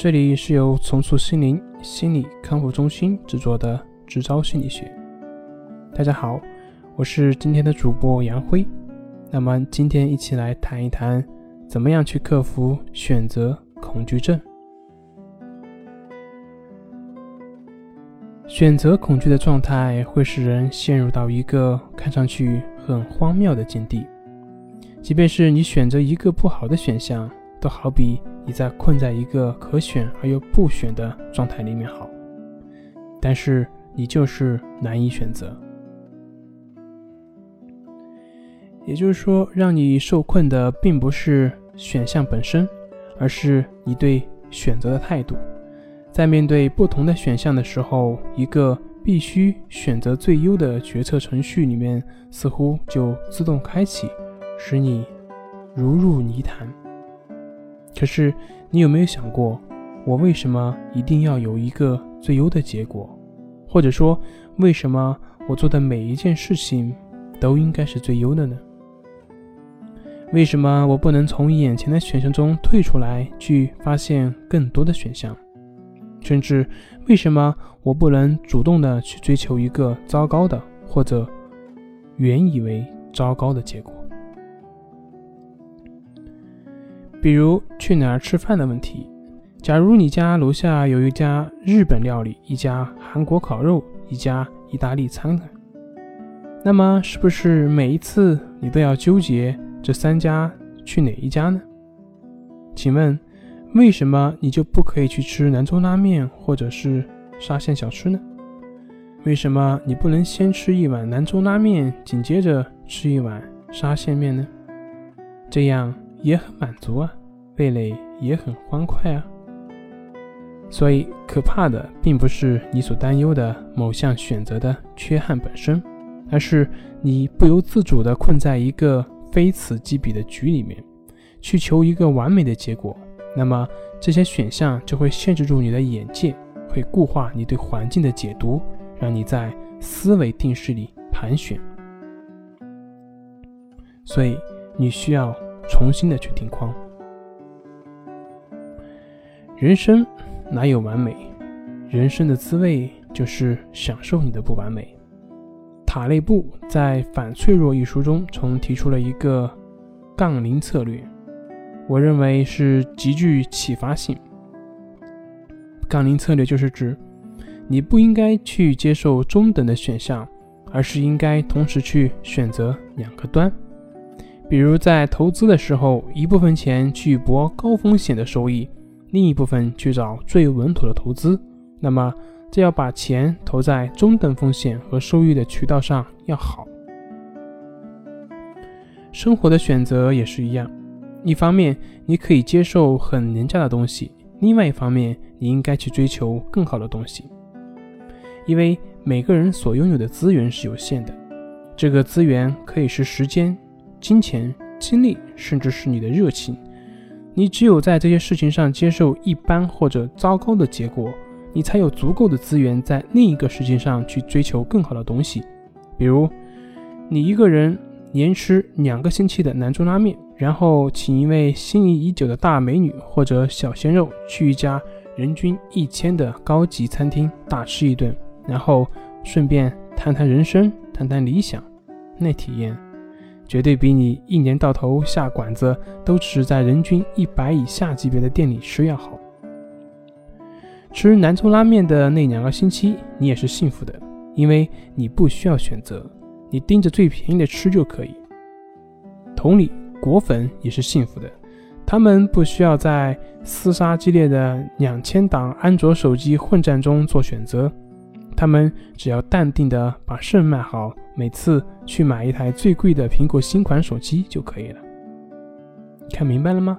这里是由重塑心灵心理康复中心制作的直招心理学。大家好，我是今天的主播杨辉。那么今天一起来谈一谈，怎么样去克服选择恐惧症。选择恐惧的状态会使人陷入到一个看上去很荒谬的境地，即便是你选择一个不好的选项，都好比。你在困在一个可选而又不选的状态里面好，但是你就是难以选择。也就是说，让你受困的并不是选项本身，而是你对选择的态度。在面对不同的选项的时候，一个必须选择最优的决策程序里面，似乎就自动开启，使你如入泥潭。可是，你有没有想过，我为什么一定要有一个最优的结果？或者说，为什么我做的每一件事情都应该是最优的呢？为什么我不能从眼前的选项中退出来，去发现更多的选项？甚至，为什么我不能主动的去追求一个糟糕的，或者原以为糟糕的结果？比如去哪儿吃饭的问题。假如你家楼下有一家日本料理、一家韩国烤肉、一家意大利餐馆，那么是不是每一次你都要纠结这三家去哪一家呢？请问，为什么你就不可以去吃兰州拉面或者是沙县小吃呢？为什么你不能先吃一碗兰州拉面，紧接着吃一碗沙县面呢？这样。也很满足啊，味蕾也很欢快啊。所以，可怕的并不是你所担忧的某项选择的缺憾本身，而是你不由自主地困在一个非此即彼的局里面，去求一个完美的结果。那么，这些选项就会限制住你的眼界，会固化你对环境的解读，让你在思维定式里盘旋。所以，你需要。重新的去定框。人生哪有完美？人生的滋味就是享受你的不完美。塔内布在《反脆弱》一书中，曾提出了一个杠铃策略，我认为是极具启发性。杠铃策略就是指，你不应该去接受中等的选项，而是应该同时去选择两个端。比如在投资的时候，一部分钱去博高风险的收益，另一部分去找最稳妥的投资。那么，这要把钱投在中等风险和收益的渠道上要好。生活的选择也是一样，一方面你可以接受很廉价的东西，另外一方面你应该去追求更好的东西。因为每个人所拥有的资源是有限的，这个资源可以是时间。金钱、精力，甚至是你的热情，你只有在这些事情上接受一般或者糟糕的结果，你才有足够的资源在另一个事情上去追求更好的东西。比如，你一个人连吃两个星期的兰州拉面，然后请一位心仪已久的大美女或者小鲜肉去一家人均一千的高级餐厅大吃一顿，然后顺便谈谈人生、谈谈理想，那体验。绝对比你一年到头下馆子都只是在人均一百以下级别的店里吃要好。吃南充拉面的那两个星期，你也是幸福的，因为你不需要选择，你盯着最便宜的吃就可以。同理，果粉也是幸福的，他们不需要在厮杀激烈的两千档安卓手机混战中做选择。他们只要淡定的把肾卖好，每次去买一台最贵的苹果新款手机就可以了。看明白了吗？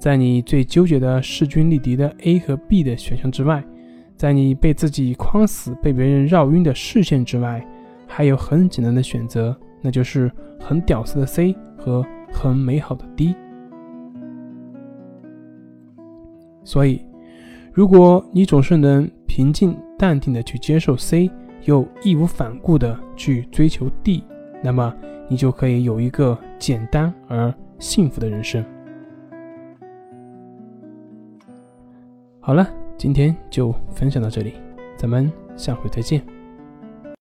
在你最纠结的势均力敌的 A 和 B 的选项之外，在你被自己框死、被别人绕晕的视线之外，还有很简单的选择，那就是很屌丝的 C 和很美好的 D。所以，如果你总是能平静。淡定的去接受 C，又义无反顾的去追求 D，那么你就可以有一个简单而幸福的人生。好了，今天就分享到这里，咱们下回再见。